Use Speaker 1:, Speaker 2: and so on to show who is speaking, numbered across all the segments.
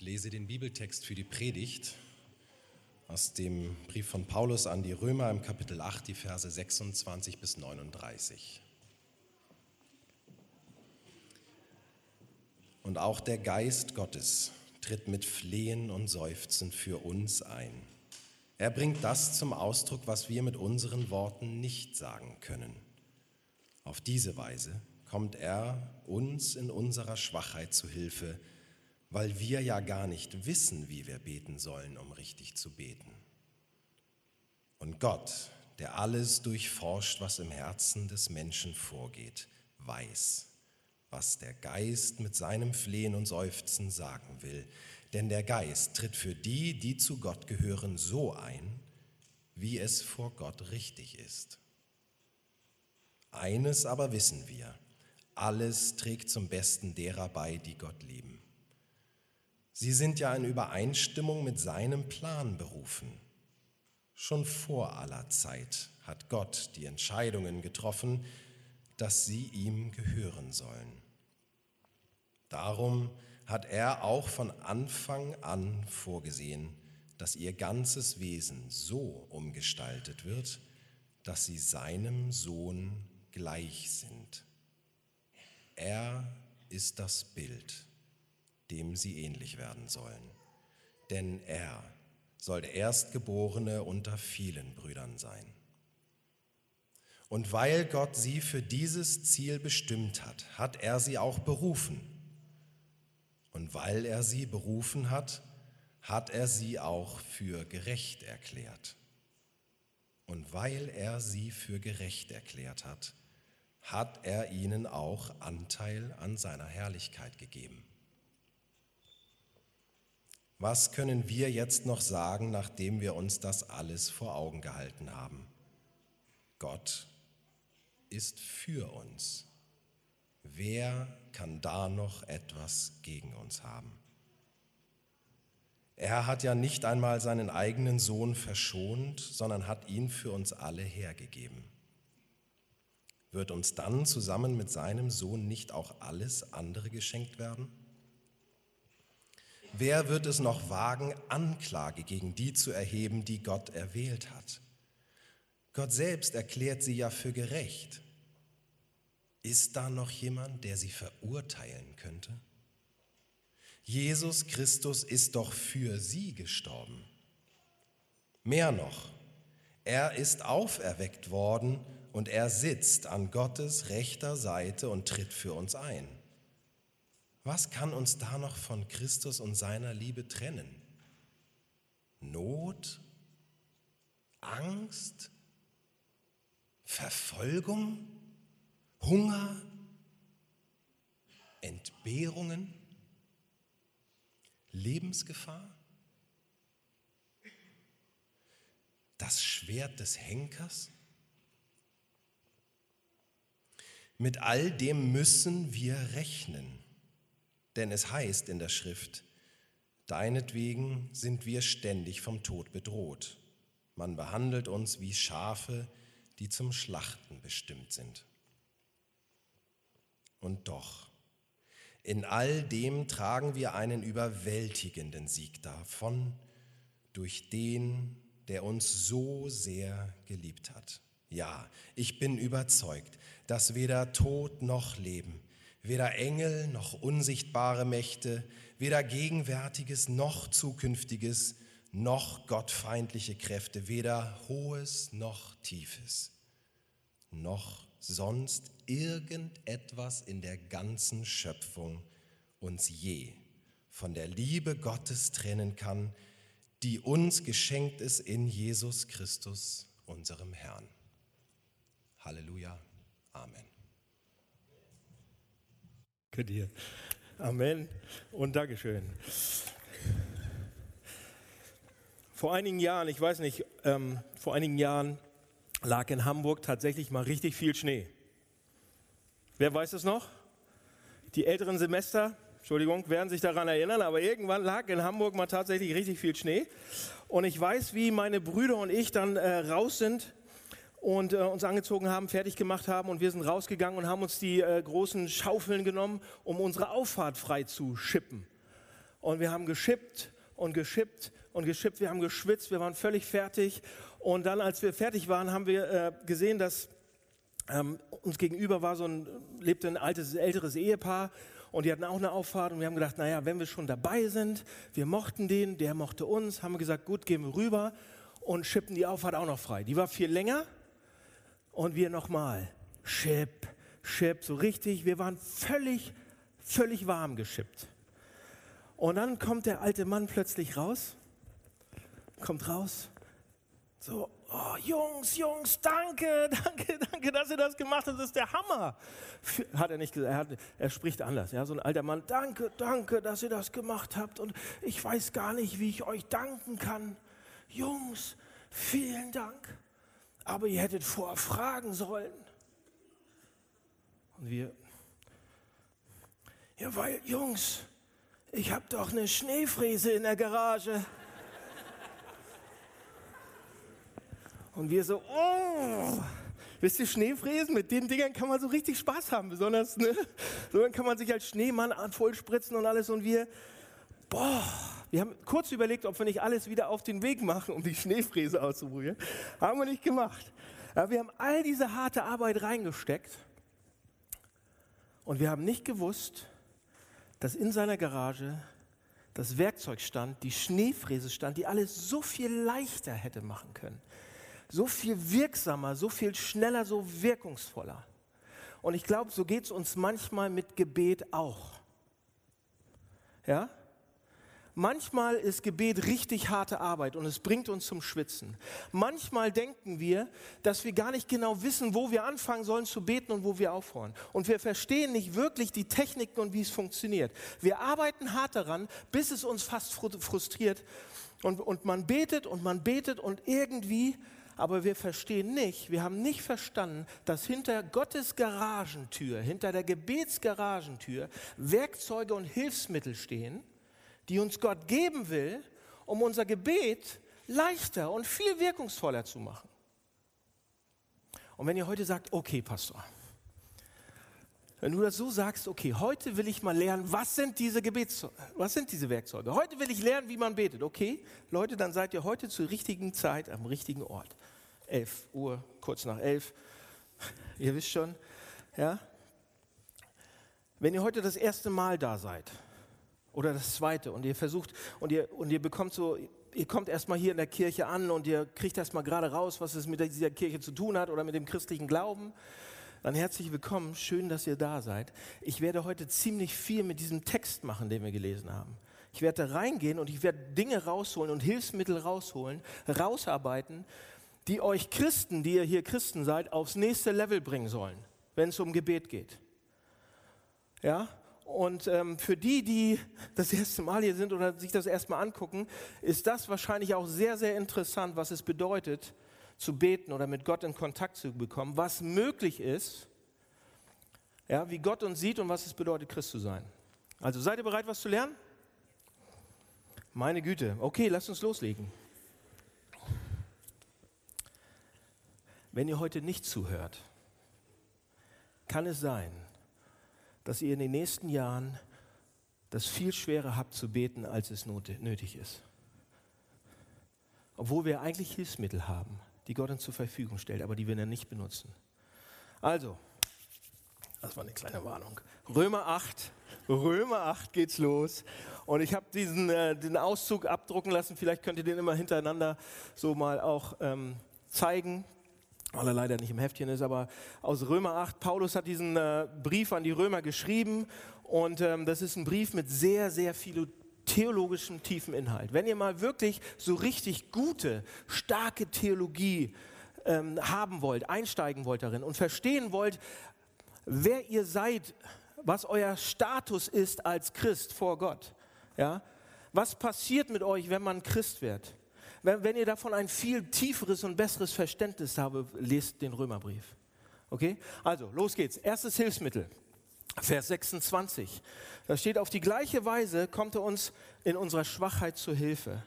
Speaker 1: Ich lese den Bibeltext für die Predigt aus dem Brief von Paulus an die Römer im Kapitel 8, die Verse 26 bis 39. Und auch der Geist Gottes tritt mit Flehen und Seufzen für uns ein. Er bringt das zum Ausdruck, was wir mit unseren Worten nicht sagen können. Auf diese Weise kommt er uns in unserer Schwachheit zu Hilfe, weil wir ja gar nicht wissen, wie wir beten sollen, um richtig zu beten. Und Gott, der alles durchforscht, was im Herzen des Menschen vorgeht, weiß, was der Geist mit seinem Flehen und Seufzen sagen will. Denn der Geist tritt für die, die zu Gott gehören, so ein, wie es vor Gott richtig ist. Eines aber wissen wir, alles trägt zum Besten derer bei, die Gott lieben Sie sind ja in Übereinstimmung mit seinem Plan berufen. Schon vor aller Zeit hat Gott die Entscheidungen getroffen, dass sie ihm gehören sollen. Darum hat er auch von Anfang an vorgesehen, dass ihr ganzes Wesen so umgestaltet wird, dass sie seinem Sohn gleich sind. Er ist das Bild dem sie ähnlich werden sollen. Denn er soll der Erstgeborene unter vielen Brüdern sein. Und weil Gott sie für dieses Ziel bestimmt hat, hat er sie auch berufen. Und weil er sie berufen hat, hat er sie auch für gerecht erklärt. Und weil er sie für gerecht erklärt hat, hat er ihnen auch Anteil an seiner Herrlichkeit gegeben. Was können wir jetzt noch sagen, nachdem wir uns das alles vor Augen gehalten haben? Gott ist für uns. Wer kann da noch etwas gegen uns haben? Er hat ja nicht einmal seinen eigenen Sohn verschont, sondern hat ihn für uns alle hergegeben. Wird uns dann zusammen mit seinem Sohn nicht auch alles andere geschenkt werden? Wer wird es noch wagen, Anklage gegen die zu erheben, die Gott erwählt hat? Gott selbst erklärt sie ja für gerecht. Ist da noch jemand, der sie verurteilen könnte? Jesus Christus ist doch für sie gestorben. Mehr noch, er ist auferweckt worden und er sitzt an Gottes rechter Seite und tritt für uns ein. Was kann uns da noch von Christus und seiner Liebe trennen? Not? Angst? Verfolgung? Hunger? Entbehrungen? Lebensgefahr? Das Schwert des Henkers? Mit all dem müssen wir rechnen. Denn es heißt in der Schrift, Deinetwegen sind wir ständig vom Tod bedroht. Man behandelt uns wie Schafe, die zum Schlachten bestimmt sind. Und doch, in all dem tragen wir einen überwältigenden Sieg davon, durch den, der uns so sehr geliebt hat. Ja, ich bin überzeugt, dass weder Tod noch Leben, weder Engel noch unsichtbare Mächte, weder Gegenwärtiges noch Zukünftiges, noch gottfeindliche Kräfte, weder Hohes noch Tiefes, noch sonst irgendetwas in der ganzen Schöpfung uns je von der Liebe Gottes trennen kann, die uns geschenkt ist in Jesus Christus, unserem Herrn. Halleluja. Amen.
Speaker 2: Danke. Amen und Dankeschön. Vor einigen Jahren, ich weiß nicht, ähm, vor einigen Jahren lag in Hamburg tatsächlich mal richtig viel Schnee. Wer weiß es noch? Die älteren Semester, Entschuldigung, werden sich daran erinnern, aber irgendwann lag in Hamburg mal tatsächlich richtig viel Schnee. Und ich weiß, wie meine Brüder und ich dann äh, raus sind und äh, uns angezogen haben, fertig gemacht haben und wir sind rausgegangen und haben uns die äh, großen Schaufeln genommen, um unsere Auffahrt frei zu schippen. Und wir haben geschippt und geschippt und geschippt. Wir haben geschwitzt, wir waren völlig fertig. Und dann, als wir fertig waren, haben wir äh, gesehen, dass ähm, uns gegenüber war so ein, lebte ein altes, älteres Ehepaar und die hatten auch eine Auffahrt und wir haben gedacht, naja, wenn wir schon dabei sind, wir mochten den, der mochte uns, haben wir gesagt, gut, gehen wir rüber und schippen die Auffahrt auch noch frei. Die war viel länger und wir nochmal, Chip, Chip, so richtig, wir waren völlig, völlig warm geschippt. Und dann kommt der alte Mann plötzlich raus, kommt raus, so, oh, Jungs, Jungs, danke, danke, danke, dass ihr das gemacht habt, das ist der Hammer. Hat er nicht gesagt, er, hat, er spricht anders, ja, so ein alter Mann, danke, danke, dass ihr das gemacht habt und ich weiß gar nicht, wie ich euch danken kann. Jungs, vielen Dank, aber ihr hättet vorher fragen sollen. Und wir, ja, weil, Jungs, ich habe doch eine Schneefräse in der Garage. Und wir so, oh, wisst ihr, Schneefräsen, mit den Dingern kann man so richtig Spaß haben, besonders, ne? So dann kann man sich als Schneemann vollspritzen und alles und wir, boah, wir haben kurz überlegt, ob wir nicht alles wieder auf den Weg machen, um die Schneefräse auszuprobieren. Haben wir nicht gemacht. Aber wir haben all diese harte Arbeit reingesteckt und wir haben nicht gewusst, dass in seiner Garage das Werkzeug stand, die Schneefräse stand, die alles so viel leichter hätte machen können so viel wirksamer, so viel schneller, so wirkungsvoller. Und ich glaube, so geht es uns manchmal mit Gebet auch. Ja? Manchmal ist Gebet richtig harte Arbeit und es bringt uns zum Schwitzen. Manchmal denken wir, dass wir gar nicht genau wissen, wo wir anfangen sollen zu beten und wo wir aufhören. Und wir verstehen nicht wirklich die Techniken und wie es funktioniert. Wir arbeiten hart daran, bis es uns fast frustriert. Und, und man betet und man betet und irgendwie aber wir verstehen nicht, wir haben nicht verstanden, dass hinter Gottes Garagentür, hinter der Gebetsgaragentür Werkzeuge und Hilfsmittel stehen, die uns Gott geben will, um unser Gebet leichter und viel wirkungsvoller zu machen. Und wenn ihr heute sagt, okay, Pastor, wenn du das so sagst, okay, heute will ich mal lernen, was sind diese Gebets, was sind diese Werkzeuge? Heute will ich lernen, wie man betet. Okay, Leute, dann seid ihr heute zur richtigen Zeit am richtigen Ort. 11 Uhr, kurz nach 11. Ihr wisst schon, ja? Wenn ihr heute das erste Mal da seid oder das zweite und ihr versucht und ihr, und ihr bekommt so, ihr kommt erstmal hier in der Kirche an und ihr kriegt erstmal gerade raus, was es mit dieser Kirche zu tun hat oder mit dem christlichen Glauben, dann herzlich willkommen, schön, dass ihr da seid. Ich werde heute ziemlich viel mit diesem Text machen, den wir gelesen haben. Ich werde da reingehen und ich werde Dinge rausholen und Hilfsmittel rausholen, rausarbeiten, die euch Christen, die ihr hier Christen seid, aufs nächste Level bringen sollen, wenn es um Gebet geht. Ja? Und ähm, für die, die das erste Mal hier sind oder sich das erstmal angucken, ist das wahrscheinlich auch sehr, sehr interessant, was es bedeutet, zu beten oder mit Gott in Kontakt zu bekommen, was möglich ist, ja, wie Gott uns sieht und was es bedeutet, Christ zu sein. Also seid ihr bereit, was zu lernen? Meine Güte. Okay, lasst uns loslegen. Wenn ihr heute nicht zuhört, kann es sein, dass ihr in den nächsten Jahren das viel schwerer habt zu beten, als es nötig ist. Obwohl wir eigentlich Hilfsmittel haben, die Gott uns zur Verfügung stellt, aber die wir dann nicht benutzen. Also, das war eine kleine Warnung. Römer 8, Römer 8 geht's los. Und ich habe diesen äh, den Auszug abdrucken lassen. Vielleicht könnt ihr den immer hintereinander so mal auch ähm, zeigen weil er leider nicht im Heftchen ist, aber aus Römer 8. Paulus hat diesen äh, Brief an die Römer geschrieben und ähm, das ist ein Brief mit sehr, sehr viel theologischem tiefen Inhalt. Wenn ihr mal wirklich so richtig gute, starke Theologie ähm, haben wollt, einsteigen wollt darin und verstehen wollt, wer ihr seid, was euer Status ist als Christ vor Gott, ja, was passiert mit euch, wenn man Christ wird? Wenn, wenn ihr davon ein viel tieferes und besseres Verständnis habt, lest den Römerbrief. Okay? Also, los geht's. Erstes Hilfsmittel. Vers 26. Da steht, auf die gleiche Weise kommt er uns in unserer Schwachheit zur Hilfe.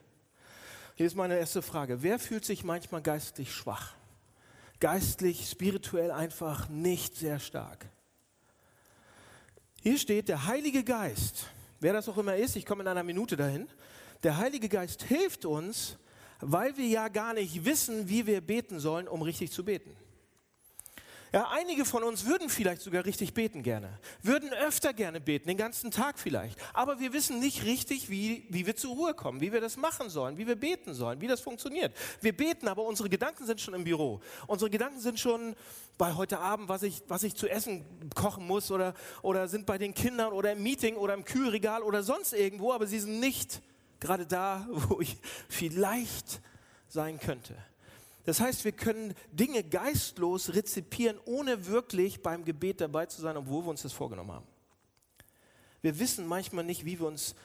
Speaker 2: Hier ist meine erste Frage. Wer fühlt sich manchmal geistlich schwach? Geistlich, spirituell einfach nicht sehr stark. Hier steht, der Heilige Geist, wer das auch immer ist, ich komme in einer Minute dahin, der Heilige Geist hilft uns, weil wir ja gar nicht wissen, wie wir beten sollen, um richtig zu beten. Ja, einige von uns würden vielleicht sogar richtig beten gerne, würden öfter gerne beten, den ganzen Tag vielleicht. Aber wir wissen nicht richtig, wie, wie wir zur Ruhe kommen, wie wir das machen sollen, wie wir beten sollen, wie das funktioniert. Wir beten, aber unsere Gedanken sind schon im Büro. Unsere Gedanken sind schon bei heute Abend, was ich, was ich zu essen kochen muss oder, oder sind bei den Kindern oder im Meeting oder im Kühlregal oder sonst irgendwo, aber sie sind nicht gerade da, wo ich vielleicht sein könnte. Das heißt, wir können Dinge geistlos rezipieren, ohne wirklich beim Gebet dabei zu sein, obwohl wir uns das vorgenommen haben. Wir wissen manchmal nicht, wie wir uns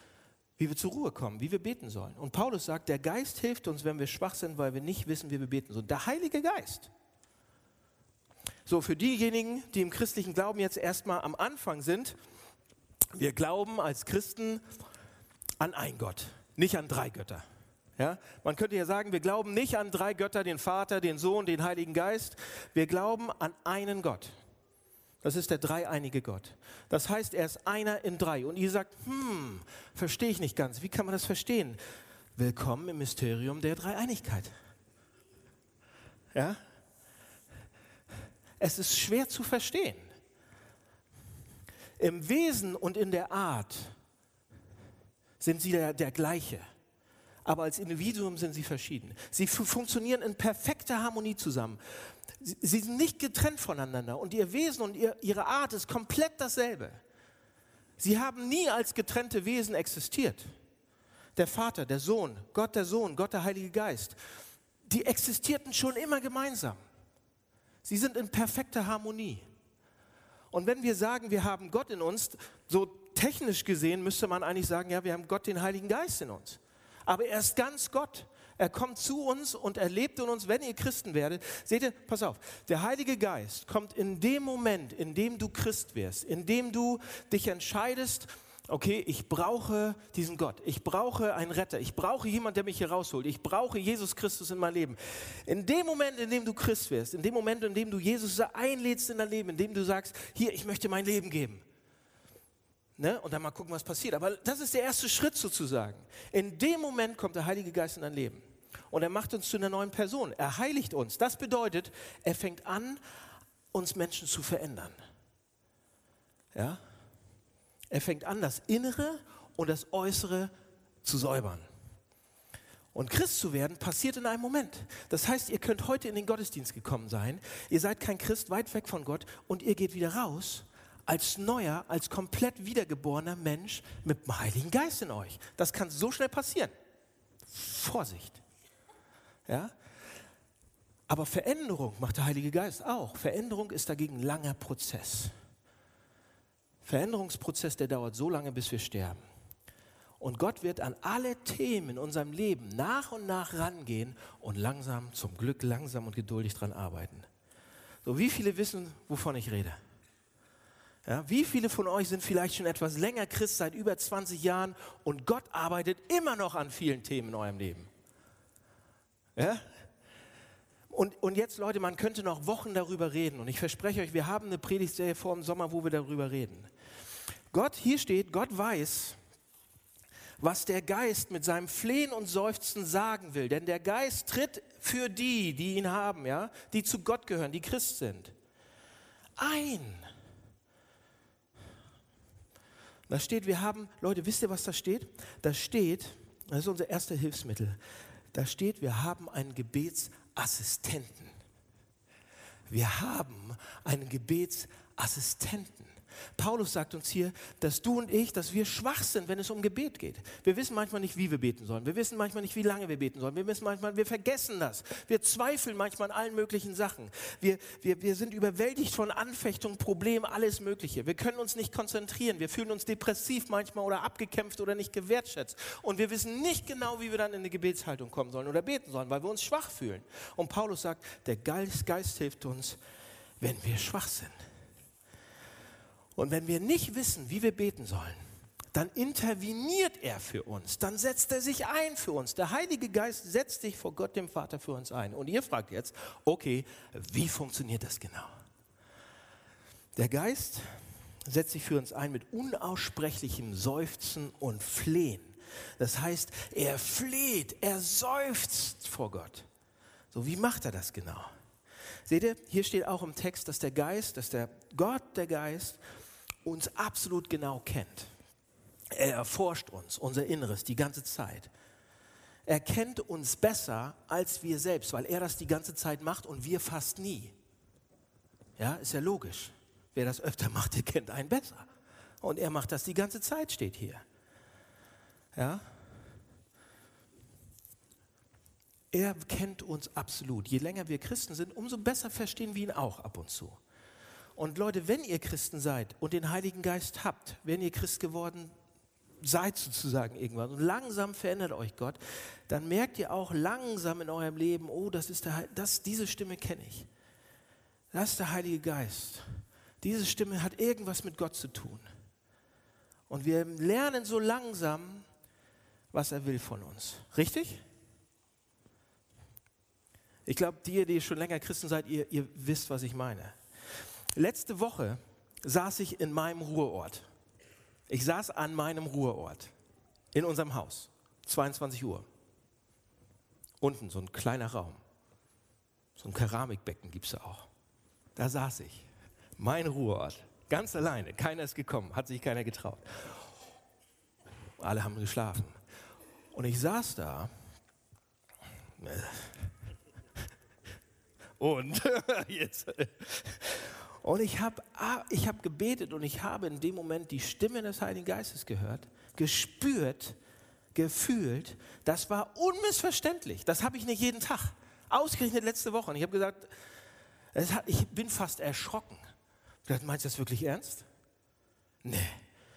Speaker 2: wie wir zur Ruhe kommen, wie wir beten sollen. Und Paulus sagt, der Geist hilft uns, wenn wir schwach sind, weil wir nicht wissen, wie wir beten sollen. Der Heilige Geist. So, für diejenigen, die im christlichen Glauben jetzt erstmal am Anfang sind, wir glauben als Christen an ein Gott, nicht an drei Götter. Ja? Man könnte ja sagen, wir glauben nicht an drei Götter, den Vater, den Sohn, den Heiligen Geist. Wir glauben an einen Gott. Das ist der dreieinige Gott. Das heißt, er ist einer in drei. Und ihr sagt, hm, verstehe ich nicht ganz. Wie kann man das verstehen? Willkommen im Mysterium der Dreieinigkeit. Ja? Es ist schwer zu verstehen. Im Wesen und in der Art sind sie der, der gleiche aber als Individuum sind sie verschieden. Sie funktionieren in perfekter Harmonie zusammen. Sie sind nicht getrennt voneinander und ihr Wesen und ihr, ihre Art ist komplett dasselbe. Sie haben nie als getrennte Wesen existiert. Der Vater, der Sohn, Gott der Sohn, Gott der Heilige Geist, die existierten schon immer gemeinsam. Sie sind in perfekter Harmonie. Und wenn wir sagen, wir haben Gott in uns, so technisch gesehen müsste man eigentlich sagen, ja, wir haben Gott, den Heiligen Geist in uns aber er ist ganz Gott. Er kommt zu uns und er lebt in uns, wenn ihr Christen werdet. Seht ihr, pass auf, der Heilige Geist kommt in dem Moment, in dem du Christ wirst, in dem du dich entscheidest, okay, ich brauche diesen Gott, ich brauche einen Retter, ich brauche jemanden, der mich hier rausholt, ich brauche Jesus Christus in mein Leben. In dem Moment, in dem du Christ wirst, in dem Moment, in dem du Jesus einlädst in dein Leben, in dem du sagst, hier, ich möchte mein Leben geben, Ne? Und dann mal gucken, was passiert. Aber das ist der erste Schritt sozusagen. In dem Moment kommt der Heilige Geist in dein Leben. Und er macht uns zu einer neuen Person. Er heiligt uns. Das bedeutet, er fängt an, uns Menschen zu verändern. Ja? Er fängt an, das Innere und das Äußere zu säubern. Und Christ zu werden passiert in einem Moment. Das heißt, ihr könnt heute in den Gottesdienst gekommen sein, ihr seid kein Christ, weit weg von Gott und ihr geht wieder raus als neuer, als komplett wiedergeborener Mensch mit dem Heiligen Geist in euch. Das kann so schnell passieren. Vorsicht. Ja? Aber Veränderung macht der Heilige Geist auch. Veränderung ist dagegen ein langer Prozess. Veränderungsprozess, der dauert so lange, bis wir sterben. Und Gott wird an alle Themen in unserem Leben nach und nach rangehen und langsam, zum Glück langsam und geduldig dran arbeiten. So, wie viele wissen, wovon ich rede? Ja, wie viele von euch sind vielleicht schon etwas länger Christ, seit über 20 Jahren und Gott arbeitet immer noch an vielen Themen in eurem Leben? Ja? Und, und jetzt, Leute, man könnte noch Wochen darüber reden. Und ich verspreche euch, wir haben eine Predigtserie vor dem Sommer, wo wir darüber reden. Gott, hier steht, Gott weiß, was der Geist mit seinem Flehen und Seufzen sagen will. Denn der Geist tritt für die, die ihn haben, ja, die zu Gott gehören, die Christ sind, ein. Da steht, wir haben, Leute, wisst ihr, was da steht? Da steht, das ist unser erster Hilfsmittel, da steht, wir haben einen Gebetsassistenten. Wir haben einen Gebetsassistenten. Paulus sagt uns hier, dass du und ich, dass wir schwach sind, wenn es um Gebet geht. Wir wissen manchmal nicht, wie wir beten sollen. Wir wissen manchmal nicht, wie lange wir beten sollen. Wir wissen manchmal, wir vergessen das. Wir zweifeln manchmal an allen möglichen Sachen. Wir, wir, wir sind überwältigt von Anfechtungen, Problemen, alles Mögliche. Wir können uns nicht konzentrieren. Wir fühlen uns depressiv manchmal oder abgekämpft oder nicht gewertschätzt. Und wir wissen nicht genau, wie wir dann in eine Gebetshaltung kommen sollen oder beten sollen, weil wir uns schwach fühlen. Und Paulus sagt, der Geist, Geist hilft uns, wenn wir schwach sind. Und wenn wir nicht wissen, wie wir beten sollen, dann interveniert er für uns, dann setzt er sich ein für uns. Der Heilige Geist setzt sich vor Gott, dem Vater, für uns ein. Und ihr fragt jetzt, okay, wie funktioniert das genau? Der Geist setzt sich für uns ein mit unaussprechlichem Seufzen und Flehen. Das heißt, er fleht, er seufzt vor Gott. So, wie macht er das genau? Seht ihr, hier steht auch im Text, dass der Geist, dass der Gott, der Geist, uns absolut genau kennt. Er erforscht uns, unser Inneres, die ganze Zeit. Er kennt uns besser als wir selbst, weil er das die ganze Zeit macht und wir fast nie. Ja, ist ja logisch. Wer das öfter macht, der kennt einen besser. Und er macht das die ganze Zeit, steht hier. Ja? Er kennt uns absolut. Je länger wir Christen sind, umso besser verstehen wir ihn auch ab und zu. Und Leute, wenn ihr Christen seid und den Heiligen Geist habt, wenn ihr Christ geworden seid sozusagen irgendwann und langsam verändert euch Gott, dann merkt ihr auch langsam in eurem Leben, oh, das ist der, das, diese Stimme kenne ich. Das ist der Heilige Geist. Diese Stimme hat irgendwas mit Gott zu tun. Und wir lernen so langsam, was er will von uns. Richtig? Ich glaube, die, die schon länger Christen seid, ihr, ihr wisst, was ich meine. Letzte Woche saß ich in meinem Ruheort. Ich saß an meinem Ruheort in unserem Haus, 22 Uhr. Unten so ein kleiner Raum. So ein Keramikbecken gibt es auch. Da saß ich. Mein Ruheort. Ganz alleine. Keiner ist gekommen. Hat sich keiner getraut. Alle haben geschlafen. Und ich saß da. Und jetzt. Und ich habe ich hab gebetet und ich habe in dem Moment die Stimme des Heiligen Geistes gehört, gespürt, gefühlt. Das war unmissverständlich. Das habe ich nicht jeden Tag. Ausgerechnet letzte Woche. Und ich habe gesagt, hat, ich bin fast erschrocken. Ich meinst du das wirklich ernst? Nee.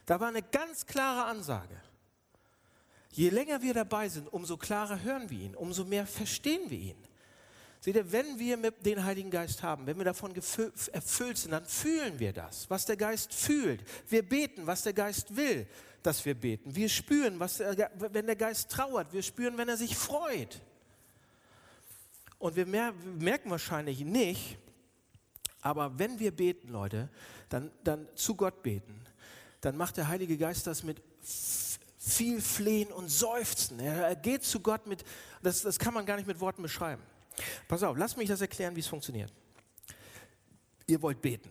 Speaker 2: Da war eine ganz klare Ansage. Je länger wir dabei sind, umso klarer hören wir ihn, umso mehr verstehen wir ihn. Seht ihr, wenn wir den Heiligen Geist haben, wenn wir davon erfüllt sind, dann fühlen wir das, was der Geist fühlt. Wir beten, was der Geist will, dass wir beten. Wir spüren, was der, wenn der Geist trauert. Wir spüren, wenn er sich freut. Und wir merken wahrscheinlich nicht, aber wenn wir beten, Leute, dann, dann zu Gott beten, dann macht der Heilige Geist das mit viel Flehen und Seufzen. Er geht zu Gott mit, das, das kann man gar nicht mit Worten beschreiben. Pass auf, lass mich das erklären, wie es funktioniert. Ihr wollt beten.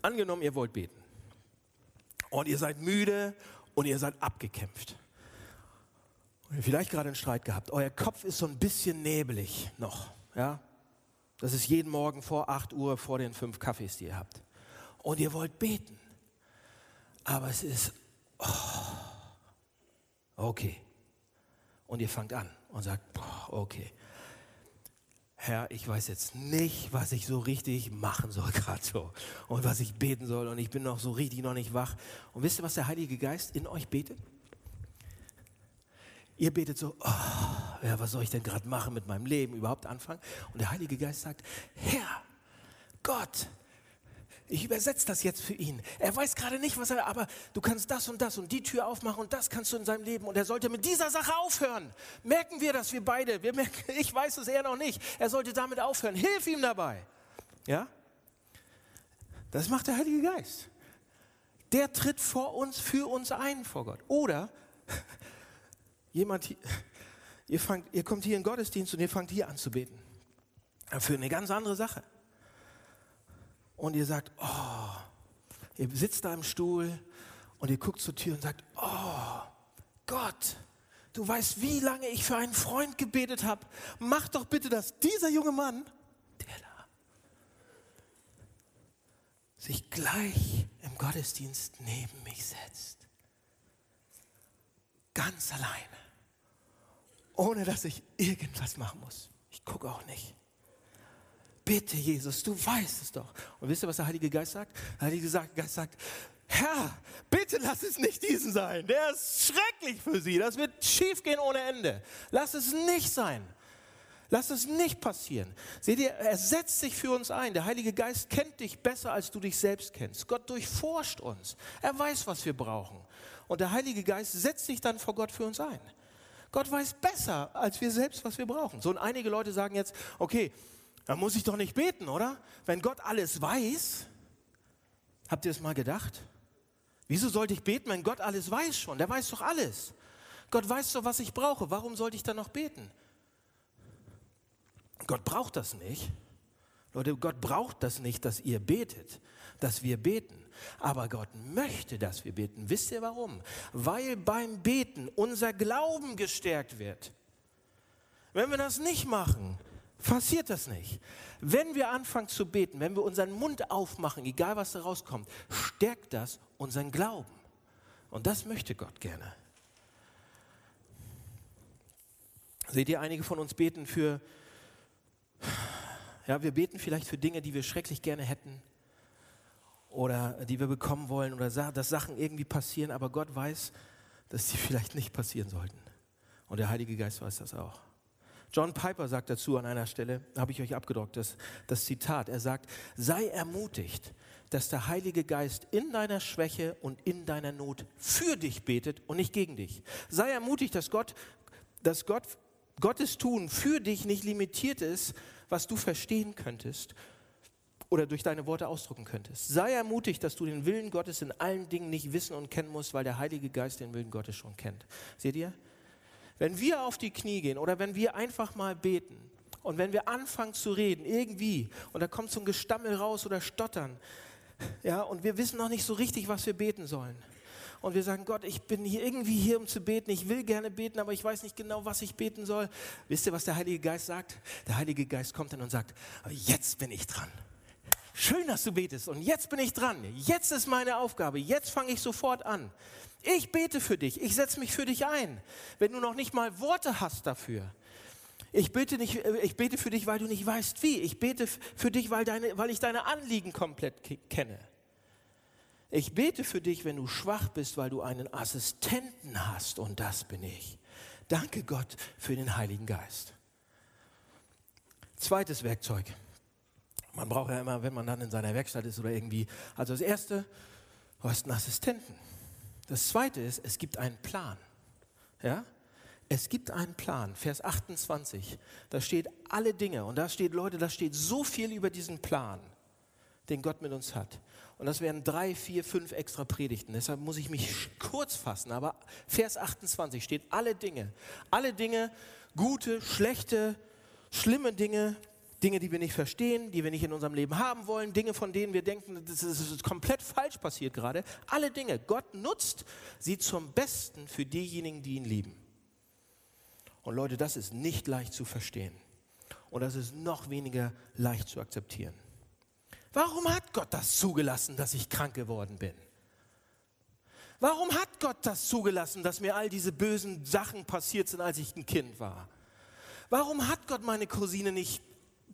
Speaker 2: Angenommen, ihr wollt beten. Und ihr seid müde und ihr seid abgekämpft. Und ihr vielleicht gerade einen Streit gehabt. Euer Kopf ist so ein bisschen nebelig noch. Ja? Das ist jeden Morgen vor 8 Uhr vor den fünf Kaffees, die ihr habt. Und ihr wollt beten. Aber es ist, oh, okay. Und ihr fangt an und sagt, okay. Herr, ich weiß jetzt nicht, was ich so richtig machen soll gerade so und was ich beten soll und ich bin noch so richtig noch nicht wach. Und wisst ihr, was der Heilige Geist in euch betet? Ihr betet so, oh, ja, was soll ich denn gerade machen mit meinem Leben, überhaupt anfangen? Und der Heilige Geist sagt, Herr, Gott, ich übersetze das jetzt für ihn. Er weiß gerade nicht, was er, aber du kannst das und das und die Tür aufmachen und das kannst du in seinem Leben. Und er sollte mit dieser Sache aufhören. Merken wir das, wir beide. Wir merken, ich weiß es, er noch nicht. Er sollte damit aufhören. Hilf ihm dabei. Ja? Das macht der Heilige Geist. Der tritt vor uns, für uns ein vor Gott. Oder jemand, ihr, fangt, ihr kommt hier in den Gottesdienst und ihr fangt hier an zu beten. Für eine ganz andere Sache und ihr sagt, oh, ihr sitzt da im Stuhl und ihr guckt zur Tür und sagt, oh, Gott, du weißt, wie lange ich für einen Freund gebetet habe. Mach doch bitte, dass dieser junge Mann, der da, sich gleich im Gottesdienst neben mich setzt. Ganz alleine. Ohne dass ich irgendwas machen muss. Ich gucke auch nicht. Bitte, Jesus, du weißt es doch. Und wisst ihr, was der Heilige Geist sagt? Der Heilige Geist sagt, Herr, bitte lass es nicht diesen sein. Der ist schrecklich für sie. Das wird schiefgehen ohne Ende. Lass es nicht sein. Lass es nicht passieren. Seht ihr, er setzt sich für uns ein. Der Heilige Geist kennt dich besser, als du dich selbst kennst. Gott durchforscht uns. Er weiß, was wir brauchen. Und der Heilige Geist setzt sich dann vor Gott für uns ein. Gott weiß besser, als wir selbst, was wir brauchen. So und einige Leute sagen jetzt, okay, da muss ich doch nicht beten, oder? Wenn Gott alles weiß, habt ihr es mal gedacht? Wieso sollte ich beten, wenn Gott alles weiß schon? Der weiß doch alles. Gott weiß doch, was ich brauche. Warum sollte ich dann noch beten? Gott braucht das nicht. Leute, Gott braucht das nicht, dass ihr betet, dass wir beten. Aber Gott möchte, dass wir beten. Wisst ihr warum? Weil beim Beten unser Glauben gestärkt wird. Wenn wir das nicht machen, passiert das nicht. Wenn wir anfangen zu beten, wenn wir unseren Mund aufmachen, egal was da rauskommt, stärkt das unseren Glauben. Und das möchte Gott gerne. Seht ihr, einige von uns beten für, ja, wir beten vielleicht für Dinge, die wir schrecklich gerne hätten oder die wir bekommen wollen oder dass Sachen irgendwie passieren, aber Gott weiß, dass sie vielleicht nicht passieren sollten. Und der Heilige Geist weiß das auch. John Piper sagt dazu an einer Stelle, habe ich euch abgedruckt, das, das Zitat. Er sagt, sei ermutigt, dass der Heilige Geist in deiner Schwäche und in deiner Not für dich betet und nicht gegen dich. Sei ermutigt, dass Gott, dass Gott, Gottes Tun für dich nicht limitiert ist, was du verstehen könntest oder durch deine Worte ausdrücken könntest. Sei ermutigt, dass du den Willen Gottes in allen Dingen nicht wissen und kennen musst, weil der Heilige Geist den Willen Gottes schon kennt. Seht ihr? Wenn wir auf die Knie gehen oder wenn wir einfach mal beten und wenn wir anfangen zu reden, irgendwie, und da kommt so ein Gestammel raus oder Stottern, ja, und wir wissen noch nicht so richtig, was wir beten sollen. Und wir sagen, Gott, ich bin hier irgendwie hier, um zu beten. Ich will gerne beten, aber ich weiß nicht genau, was ich beten soll. Wisst ihr, was der Heilige Geist sagt? Der Heilige Geist kommt dann und sagt, jetzt bin ich dran. Schön, dass du betest. Und jetzt bin ich dran. Jetzt ist meine Aufgabe. Jetzt fange ich sofort an. Ich bete für dich. Ich setze mich für dich ein. Wenn du noch nicht mal Worte hast dafür. Ich bete, nicht, äh, ich bete für dich, weil du nicht weißt wie. Ich bete für dich, weil, deine, weil ich deine Anliegen komplett kenne. Ich bete für dich, wenn du schwach bist, weil du einen Assistenten hast. Und das bin ich. Danke Gott für den Heiligen Geist. Zweites Werkzeug. Man braucht ja immer, wenn man dann in seiner Werkstatt ist oder irgendwie. Also das Erste, du hast einen Assistenten. Das zweite ist, es gibt einen Plan. Ja? Es gibt einen Plan. Vers 28, da steht alle Dinge und da steht, Leute, da steht so viel über diesen Plan, den Gott mit uns hat. Und das wären drei, vier, fünf extra Predigten. Deshalb muss ich mich kurz fassen. Aber Vers 28 steht alle Dinge. Alle Dinge, gute, schlechte, schlimme Dinge, Dinge, die wir nicht verstehen, die wir nicht in unserem Leben haben wollen, Dinge, von denen wir denken, das ist komplett falsch passiert gerade. Alle Dinge. Gott nutzt sie zum Besten für diejenigen, die ihn lieben. Und Leute, das ist nicht leicht zu verstehen. Und das ist noch weniger leicht zu akzeptieren. Warum hat Gott das zugelassen, dass ich krank geworden bin? Warum hat Gott das zugelassen, dass mir all diese bösen Sachen passiert sind, als ich ein Kind war? Warum hat Gott meine Cousine nicht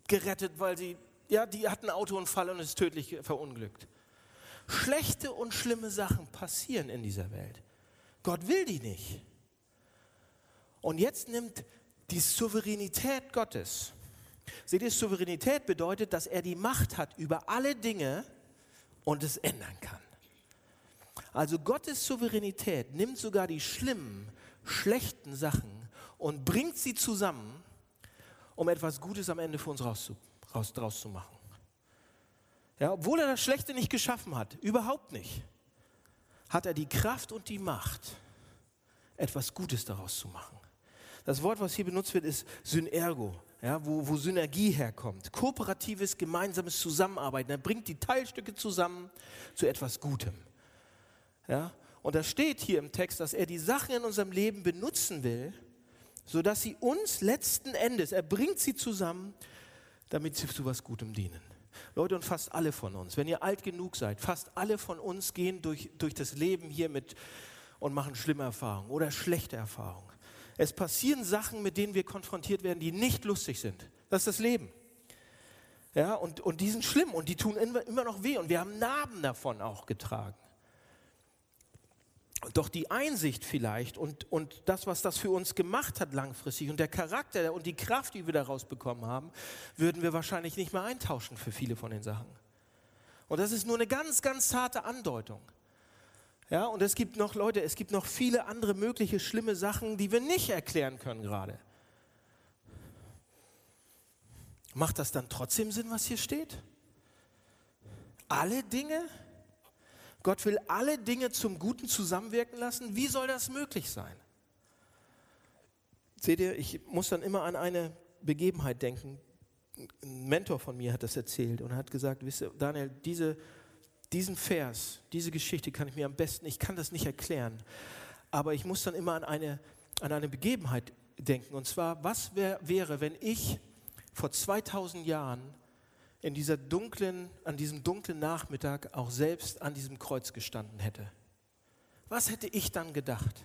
Speaker 2: gerettet, weil sie, ja, die hatten einen Autounfall und ist tödlich verunglückt. Schlechte und schlimme Sachen passieren in dieser Welt. Gott will die nicht. Und jetzt nimmt die Souveränität Gottes. Seht ihr, Souveränität bedeutet, dass er die Macht hat über alle Dinge und es ändern kann. Also Gottes Souveränität nimmt sogar die schlimmen, schlechten Sachen und bringt sie zusammen um etwas Gutes am Ende für uns raus, raus, draus zu machen. Ja, obwohl er das Schlechte nicht geschaffen hat, überhaupt nicht, hat er die Kraft und die Macht, etwas Gutes daraus zu machen. Das Wort, was hier benutzt wird, ist Synergo, ja, wo, wo Synergie herkommt. Kooperatives, gemeinsames Zusammenarbeiten. Er bringt die Teilstücke zusammen zu etwas Gutem. Ja, und da steht hier im Text, dass er die Sachen in unserem Leben benutzen will, sodass sie uns letzten Endes, er bringt sie zusammen, damit sie zu was Gutem dienen. Leute, und fast alle von uns, wenn ihr alt genug seid, fast alle von uns gehen durch, durch das Leben hier mit und machen schlimme Erfahrungen oder schlechte Erfahrungen. Es passieren Sachen, mit denen wir konfrontiert werden, die nicht lustig sind. Das ist das Leben. Ja, und, und die sind schlimm und die tun immer, immer noch weh und wir haben Narben davon auch getragen. Doch die Einsicht vielleicht und, und das, was das für uns gemacht hat langfristig und der Charakter und die Kraft, die wir daraus bekommen haben, würden wir wahrscheinlich nicht mehr eintauschen für viele von den Sachen. Und das ist nur eine ganz, ganz zarte Andeutung. Ja, und es gibt noch, Leute, es gibt noch viele andere mögliche schlimme Sachen, die wir nicht erklären können gerade. Macht das dann trotzdem Sinn, was hier steht? Alle Dinge? Gott will alle Dinge zum Guten zusammenwirken lassen. Wie soll das möglich sein? Seht ihr, ich muss dann immer an eine Begebenheit denken. Ein Mentor von mir hat das erzählt und hat gesagt, wisst ihr, Daniel, diese, diesen Vers, diese Geschichte kann ich mir am besten, ich kann das nicht erklären, aber ich muss dann immer an eine, an eine Begebenheit denken. Und zwar, was wär, wäre, wenn ich vor 2000 Jahren in dieser dunklen, an diesem dunklen Nachmittag auch selbst an diesem Kreuz gestanden hätte? Was hätte ich dann gedacht?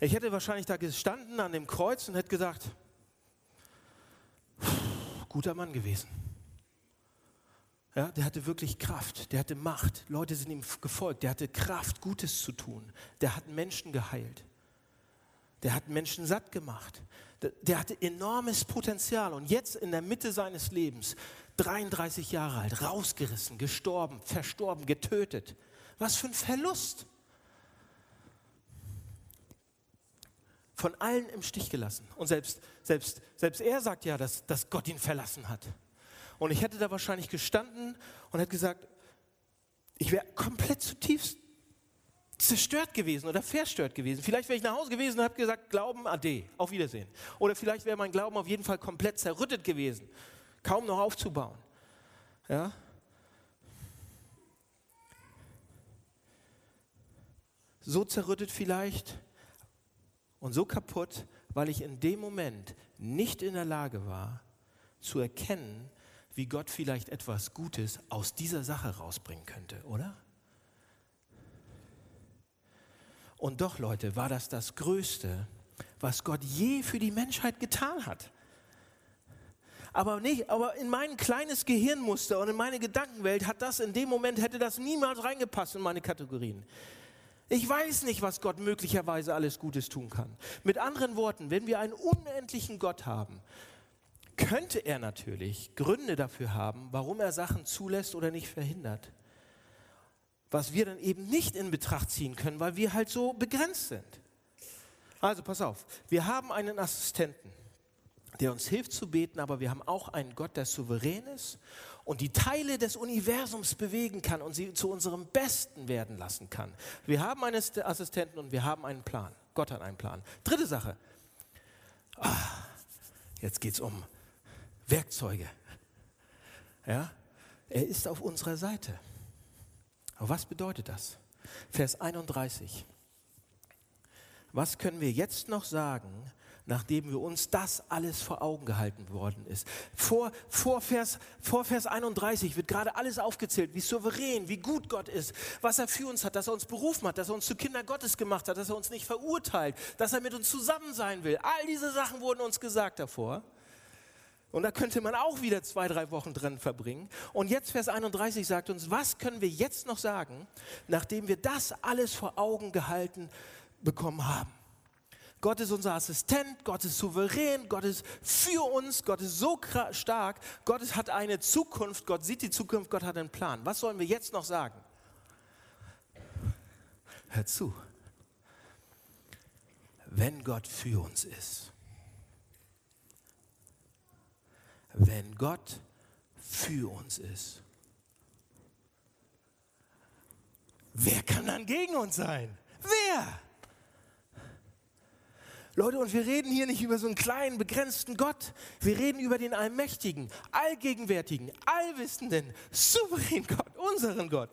Speaker 2: Ich hätte wahrscheinlich da gestanden an dem Kreuz und hätte gesagt, guter Mann gewesen. Ja, der hatte wirklich Kraft, der hatte Macht, Leute sind ihm gefolgt, der hatte Kraft, Gutes zu tun, der hat Menschen geheilt, der hat Menschen satt gemacht, der hatte enormes Potenzial und jetzt in der Mitte seines Lebens, 33 Jahre alt, rausgerissen, gestorben, verstorben, getötet. Was für ein Verlust. von allen im Stich gelassen. Und selbst, selbst, selbst er sagt ja, dass, dass Gott ihn verlassen hat. Und ich hätte da wahrscheinlich gestanden und hätte gesagt, ich wäre komplett zutiefst zerstört gewesen oder verstört gewesen. Vielleicht wäre ich nach Hause gewesen und habe gesagt, Glauben, ade, auf Wiedersehen. Oder vielleicht wäre mein Glauben auf jeden Fall komplett zerrüttet gewesen, kaum noch aufzubauen. Ja? So zerrüttet vielleicht, und so kaputt, weil ich in dem Moment nicht in der Lage war zu erkennen, wie Gott vielleicht etwas Gutes aus dieser Sache rausbringen könnte, oder? Und doch, Leute, war das das Größte, was Gott je für die Menschheit getan hat. Aber nicht, aber in mein kleines Gehirnmuster und in meine Gedankenwelt hat das in dem Moment hätte das niemals reingepasst in meine Kategorien. Ich weiß nicht, was Gott möglicherweise alles Gutes tun kann. Mit anderen Worten, wenn wir einen unendlichen Gott haben, könnte er natürlich Gründe dafür haben, warum er Sachen zulässt oder nicht verhindert. Was wir dann eben nicht in Betracht ziehen können, weil wir halt so begrenzt sind. Also pass auf, wir haben einen Assistenten, der uns hilft zu beten, aber wir haben auch einen Gott, der souverän ist und die Teile des Universums bewegen kann und sie zu unserem Besten werden lassen kann. Wir haben einen Assistenten und wir haben einen Plan. Gott hat einen Plan. Dritte Sache. Ah, jetzt geht es um Werkzeuge. Ja? Er ist auf unserer Seite. Aber was bedeutet das? Vers 31. Was können wir jetzt noch sagen, nachdem wir uns das alles vor Augen gehalten worden ist. Vor, vor, Vers, vor Vers 31 wird gerade alles aufgezählt, wie souverän, wie gut Gott ist, was er für uns hat, dass er uns berufen hat, dass er uns zu Kindern Gottes gemacht hat, dass er uns nicht verurteilt, dass er mit uns zusammen sein will. All diese Sachen wurden uns gesagt davor. Und da könnte man auch wieder zwei, drei Wochen drin verbringen. Und jetzt Vers 31 sagt uns, was können wir jetzt noch sagen, nachdem wir das alles vor Augen gehalten bekommen haben? Gott ist unser Assistent, Gott ist souverän, Gott ist für uns, Gott ist so stark, Gott hat eine Zukunft, Gott sieht die Zukunft, Gott hat einen Plan. Was sollen wir jetzt noch sagen? Hör zu. Wenn Gott für uns ist, wenn Gott für uns ist, wer kann dann gegen uns sein? Wer? Leute, und wir reden hier nicht über so einen kleinen, begrenzten Gott. Wir reden über den allmächtigen, allgegenwärtigen, allwissenden, souveränen Gott, unseren Gott.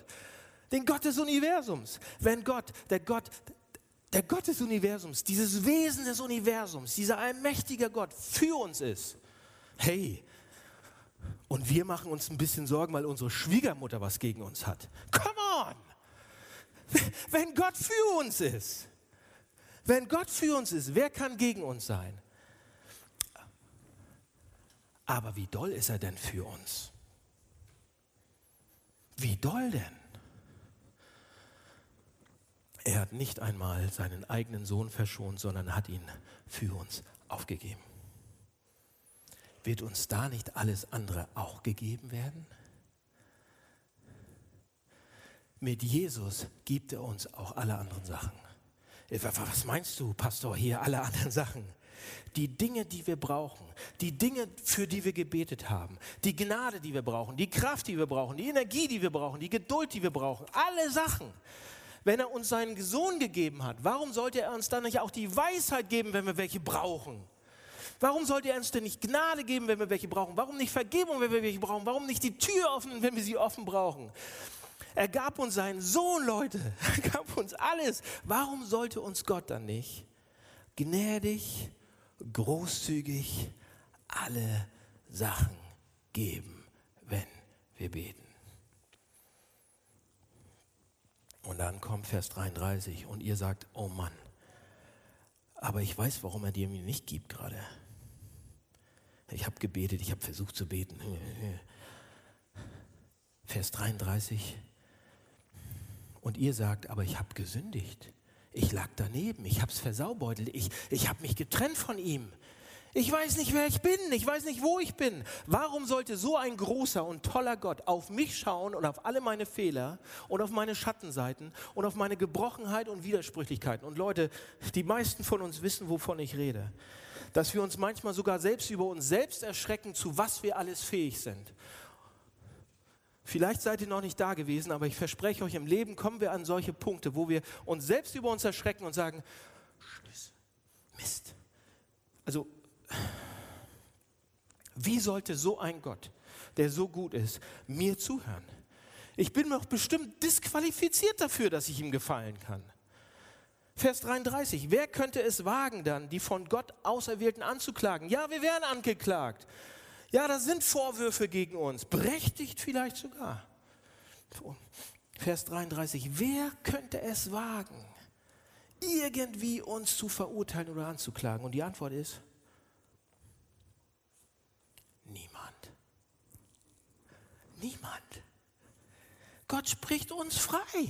Speaker 2: Den Gott des Universums. Wenn Gott, der Gott, der Gott des Universums, dieses Wesen des Universums, dieser allmächtige Gott für uns ist, hey, und wir machen uns ein bisschen Sorgen, weil unsere Schwiegermutter was gegen uns hat. Come on! Wenn Gott für uns ist, wenn Gott für uns ist, wer kann gegen uns sein? Aber wie doll ist er denn für uns? Wie doll denn? Er hat nicht einmal seinen eigenen Sohn verschont, sondern hat ihn für uns aufgegeben. Wird uns da nicht alles andere auch gegeben werden? Mit Jesus gibt er uns auch alle anderen Sachen. Was meinst du, Pastor, hier alle anderen Sachen? die Dinge, die wir brauchen, die Dinge, für die wir gebetet haben, die Gnade, die wir brauchen, die Kraft, die wir brauchen, die Energie, die wir brauchen, die Geduld, die wir brauchen, alle Sachen. Wenn er uns seinen Sohn gegeben hat, warum sollte er uns dann nicht auch die Weisheit geben, wenn wir welche brauchen? Warum sollte er uns denn nicht Gnade geben, wenn wir welche brauchen? Warum nicht Vergebung, wenn wir welche brauchen? Warum nicht die Tür öffnen, wenn wir sie offen brauchen? Er gab uns seinen Sohn, Leute. Er gab uns alles. Warum sollte uns Gott dann nicht gnädig, großzügig alle Sachen geben, wenn wir beten? Und dann kommt Vers 33 und ihr sagt, oh Mann, aber ich weiß, warum er dir mir nicht gibt gerade. Ich habe gebetet, ich habe versucht zu beten. Vers 33. Und ihr sagt, aber ich habe gesündigt. Ich lag daneben, ich habe es versaubeutelt, ich, ich habe mich getrennt von ihm. Ich weiß nicht, wer ich bin, ich weiß nicht, wo ich bin. Warum sollte so ein großer und toller Gott auf mich schauen und auf alle meine Fehler und auf meine Schattenseiten und auf meine Gebrochenheit und Widersprüchlichkeiten? Und Leute, die meisten von uns wissen, wovon ich rede. Dass wir uns manchmal sogar selbst über uns selbst erschrecken, zu was wir alles fähig sind. Vielleicht seid ihr noch nicht da gewesen, aber ich verspreche euch, im Leben kommen wir an solche Punkte, wo wir uns selbst über uns erschrecken und sagen, Mist. Also wie sollte so ein Gott, der so gut ist, mir zuhören? Ich bin doch bestimmt disqualifiziert dafür, dass ich ihm gefallen kann. Vers 33, wer könnte es wagen dann, die von Gott Auserwählten anzuklagen? Ja, wir werden angeklagt. Ja, da sind Vorwürfe gegen uns, berechtigt vielleicht sogar. Vers 33, wer könnte es wagen, irgendwie uns zu verurteilen oder anzuklagen? Und die Antwort ist, Niemand. Niemand. Gott spricht uns frei.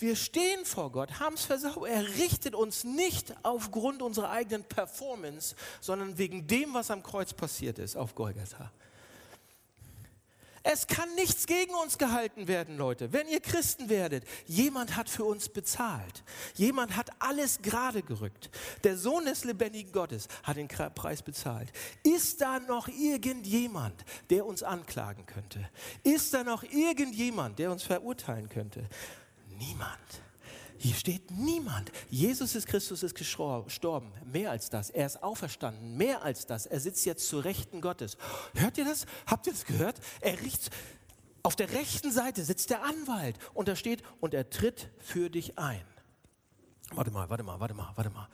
Speaker 2: Wir stehen vor Gott, haben es versaut. Er richtet uns nicht aufgrund unserer eigenen Performance, sondern wegen dem, was am Kreuz passiert ist auf Golgatha. Es kann nichts gegen uns gehalten werden, Leute. Wenn ihr Christen werdet, jemand hat für uns bezahlt. Jemand hat alles gerade gerückt. Der Sohn des lebendigen Gottes hat den Preis bezahlt. Ist da noch irgendjemand, der uns anklagen könnte? Ist da noch irgendjemand, der uns verurteilen könnte? Niemand. Hier steht niemand. Jesus ist Christus ist gestorben. Mehr als das. Er ist auferstanden. Mehr als das. Er sitzt jetzt zur Rechten Gottes. Hört ihr das? Habt ihr das gehört? Er riecht, auf der rechten Seite sitzt der Anwalt und da steht, und er tritt für dich ein. Warte mal, warte mal, warte mal, warte mal.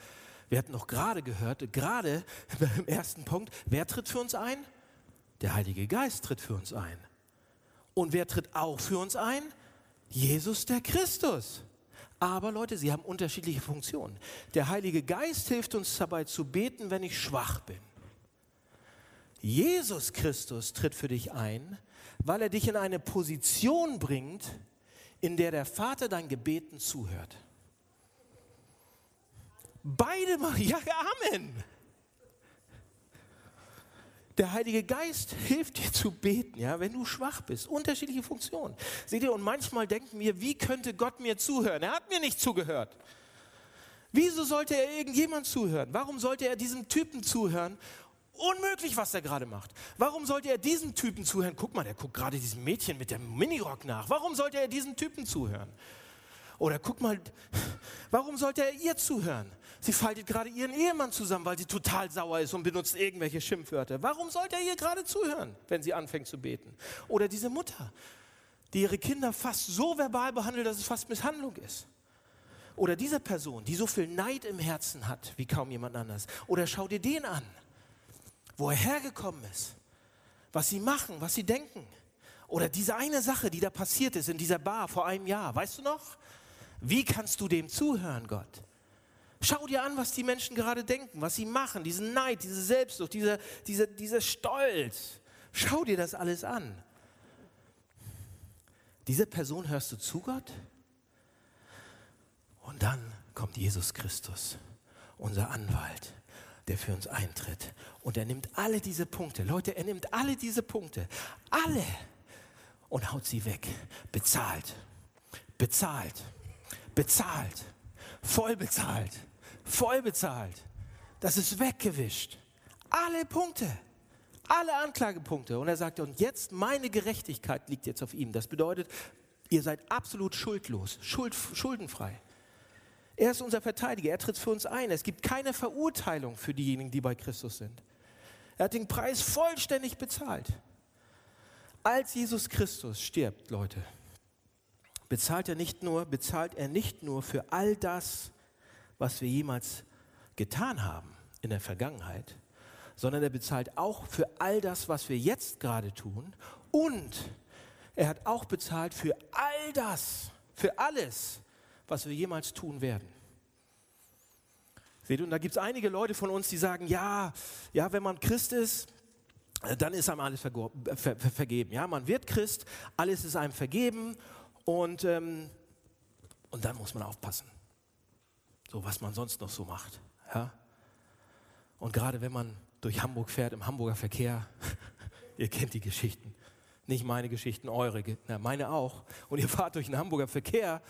Speaker 2: Wir hatten noch gerade gehört, gerade im ersten Punkt, wer tritt für uns ein? Der Heilige Geist tritt für uns ein. Und wer tritt auch für uns ein? Jesus der Christus. Aber Leute, sie haben unterschiedliche Funktionen. Der Heilige Geist hilft uns dabei zu beten, wenn ich schwach bin. Jesus Christus tritt für dich ein, weil er dich in eine Position bringt, in der der Vater dein Gebeten zuhört. Beide machen, Amen. Der Heilige Geist hilft dir zu beten, ja, wenn du schwach bist. Unterschiedliche Funktionen. Seht ihr, und manchmal denken wir, wie könnte Gott mir zuhören? Er hat mir nicht zugehört. Wieso sollte er irgendjemand zuhören? Warum sollte er diesem Typen zuhören? Unmöglich, was er gerade macht. Warum sollte er diesem Typen zuhören? Guck mal, der guckt gerade diesem Mädchen mit dem Minirock nach. Warum sollte er diesem Typen zuhören? Oder guck mal, warum sollte er ihr zuhören? Sie faltet gerade ihren Ehemann zusammen, weil sie total sauer ist und benutzt irgendwelche Schimpfwörter. Warum sollte er ihr gerade zuhören, wenn sie anfängt zu beten? Oder diese Mutter, die ihre Kinder fast so verbal behandelt, dass es fast Misshandlung ist. Oder diese Person, die so viel Neid im Herzen hat, wie kaum jemand anders. Oder schau dir den an, wo er hergekommen ist, was sie machen, was sie denken. Oder diese eine Sache, die da passiert ist in dieser Bar vor einem Jahr, weißt du noch? Wie kannst du dem zuhören, Gott? Schau dir an, was die Menschen gerade denken, was sie machen, diesen Neid, diese Selbstsucht, dieser, dieser, dieser Stolz. Schau dir das alles an. Diese Person hörst du zu Gott? Und dann kommt Jesus Christus, unser Anwalt, der für uns eintritt. Und er nimmt alle diese Punkte, Leute, er nimmt alle diese Punkte, alle, und haut sie weg. Bezahlt, bezahlt, bezahlt, voll bezahlt, voll bezahlt. Das ist weggewischt. Alle Punkte. Alle Anklagepunkte. Und er sagt, und jetzt meine Gerechtigkeit liegt jetzt auf ihm. Das bedeutet, ihr seid absolut schuldlos, schuld, schuldenfrei. Er ist unser Verteidiger, er tritt für uns ein. Es gibt keine Verurteilung für diejenigen, die bei Christus sind. Er hat den Preis vollständig bezahlt. Als Jesus Christus stirbt, Leute, bezahlt er nicht nur, bezahlt er nicht nur für all das, was wir jemals getan haben in der Vergangenheit, sondern er bezahlt auch für all das, was wir jetzt gerade tun und er hat auch bezahlt für all das, für alles, was wir jemals tun werden. Seht und da gibt es einige Leute von uns, die sagen, ja, ja, wenn man Christ ist, dann ist einem alles vergeben. Ja, man wird Christ, alles ist einem vergeben und, ähm, und dann muss man aufpassen, so was man sonst noch so macht. Ja? Und gerade wenn man durch Hamburg fährt, im Hamburger Verkehr, ihr kennt die Geschichten, nicht meine Geschichten, eure, na, meine auch. Und ihr fahrt durch den Hamburger Verkehr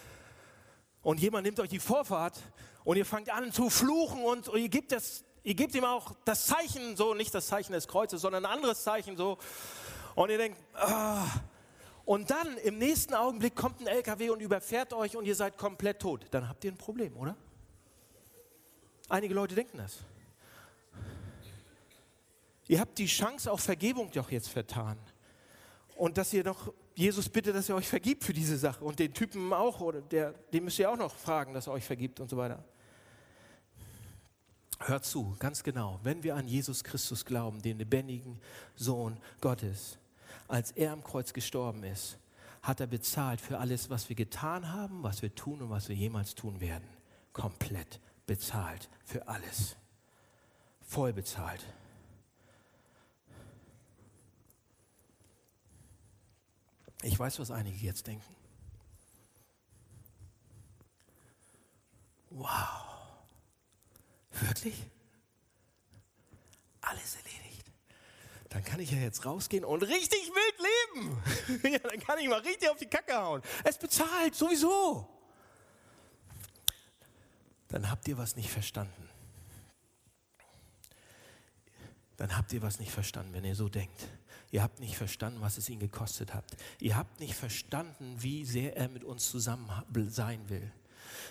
Speaker 2: und jemand nimmt euch die Vorfahrt und ihr fangt an zu fluchen und, und ihr, gebt das, ihr gebt ihm auch das Zeichen, so nicht das Zeichen des Kreuzes, sondern ein anderes Zeichen so. Und ihr denkt, ah. und dann im nächsten Augenblick kommt ein LKW und überfährt euch und ihr seid komplett tot. Dann habt ihr ein Problem, oder? Einige Leute denken das. Ihr habt die Chance auf Vergebung doch jetzt vertan. Und dass ihr noch Jesus bittet, dass er euch vergibt für diese Sache. Und den Typen auch, oder der, den müsst ihr auch noch fragen, dass er euch vergibt und so weiter. Hört zu, ganz genau, wenn wir an Jesus Christus glauben, den lebendigen Sohn Gottes, als er am Kreuz gestorben ist, hat er bezahlt für alles, was wir getan haben, was wir tun und was wir jemals tun werden. Komplett bezahlt für alles. Voll bezahlt. Ich weiß, was einige jetzt denken. Wow. Wirklich? Alles erledigt. Dann kann ich ja jetzt rausgehen und richtig wild leben. ja, dann kann ich mal richtig auf die Kacke hauen. Es bezahlt, sowieso. Habt ihr was nicht verstanden. Dann habt ihr was nicht verstanden, wenn ihr so denkt. Ihr habt nicht verstanden, was es ihn gekostet hat. Ihr habt nicht verstanden, wie sehr er mit uns zusammen sein will.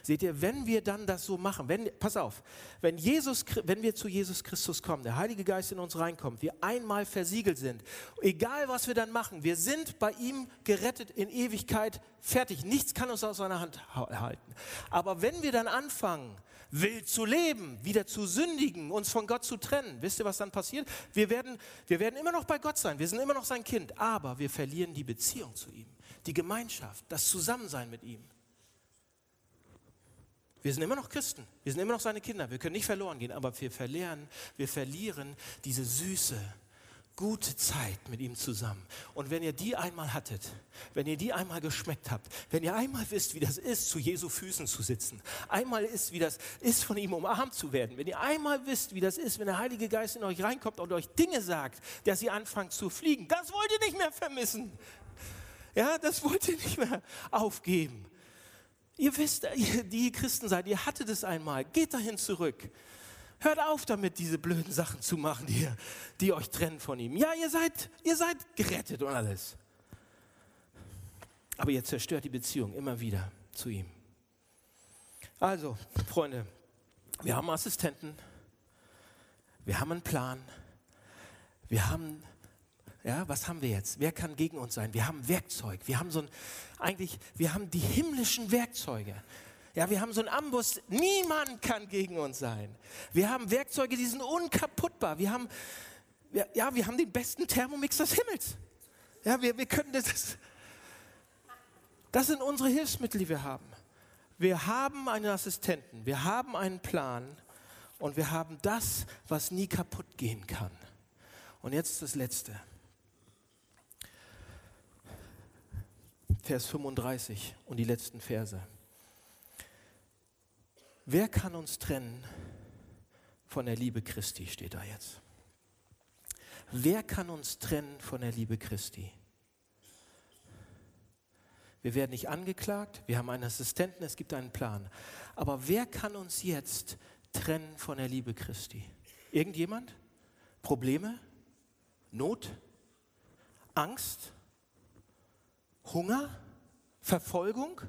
Speaker 2: Seht ihr, wenn wir dann das so machen, wenn, pass auf, wenn, Jesus, wenn wir zu Jesus Christus kommen, der Heilige Geist in uns reinkommt, wir einmal versiegelt sind, egal was wir dann machen, wir sind bei ihm gerettet in Ewigkeit, fertig. Nichts kann uns aus seiner Hand halten. Aber wenn wir dann anfangen, wild zu leben, wieder zu sündigen, uns von Gott zu trennen. Wisst ihr, was dann passiert? Wir werden, wir werden immer noch bei Gott sein, wir sind immer noch sein Kind, aber wir verlieren die Beziehung zu ihm, die Gemeinschaft, das Zusammensein mit ihm. Wir sind immer noch Christen, wir sind immer noch seine Kinder, wir können nicht verloren gehen, aber wir verlieren, wir verlieren diese Süße, gute Zeit mit ihm zusammen. Und wenn ihr die einmal hattet, wenn ihr die einmal geschmeckt habt, wenn ihr einmal wisst, wie das ist, zu Jesu Füßen zu sitzen, einmal ist, wie das ist, von ihm umarmt zu werden, wenn ihr einmal wisst, wie das ist, wenn der Heilige Geist in euch reinkommt und euch Dinge sagt, dass ihr anfangt zu fliegen, das wollt ihr nicht mehr vermissen. Ja, das wollt ihr nicht mehr aufgeben. Ihr wisst, die Christen seid, ihr hattet es einmal, geht dahin zurück. Hört auf damit, diese blöden Sachen zu machen, die, die euch trennen von ihm. Ja, ihr seid, ihr seid gerettet und alles. Aber ihr zerstört die Beziehung immer wieder zu ihm. Also, Freunde, wir haben Assistenten, wir haben einen Plan, wir haben, ja, was haben wir jetzt? Wer kann gegen uns sein? Wir haben Werkzeug, wir haben so ein, eigentlich, wir haben die himmlischen Werkzeuge. Ja, wir haben so einen Ambus, niemand kann gegen uns sein. Wir haben Werkzeuge, die sind unkaputtbar. Wir haben, ja, wir haben den besten Thermomix des Himmels. Ja, wir, wir können das. Das sind unsere Hilfsmittel, die wir haben. Wir haben einen Assistenten, wir haben einen Plan und wir haben das, was nie kaputt gehen kann. Und jetzt das Letzte. Vers 35 und die letzten Verse. Wer kann uns trennen von der Liebe Christi, steht da jetzt. Wer kann uns trennen von der Liebe Christi? Wir werden nicht angeklagt, wir haben einen Assistenten, es gibt einen Plan. Aber wer kann uns jetzt trennen von der Liebe Christi? Irgendjemand? Probleme? Not? Angst? Hunger? Verfolgung?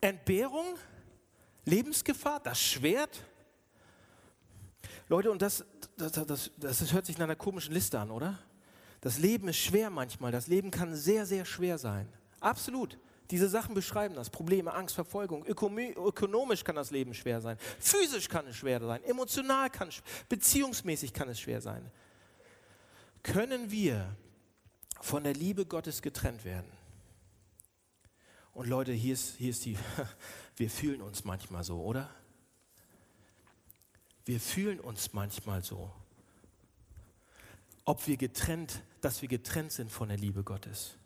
Speaker 2: Entbehrung? Lebensgefahr? Das Schwert? Leute, und das, das, das, das, hört sich nach einer komischen Liste an, oder? Das Leben ist schwer manchmal. Das Leben kann sehr, sehr schwer sein. Absolut. Diese Sachen beschreiben das. Probleme, Angst, Verfolgung. Ökonomisch kann das Leben schwer sein. Physisch kann es schwer sein. Emotional kann es, beziehungsmäßig kann es schwer sein. Können wir von der Liebe Gottes getrennt werden? Und Leute, hier ist, hier ist die, wir fühlen uns manchmal so, oder? Wir fühlen uns manchmal so ob wir getrennt, dass wir getrennt sind von der Liebe Gottes.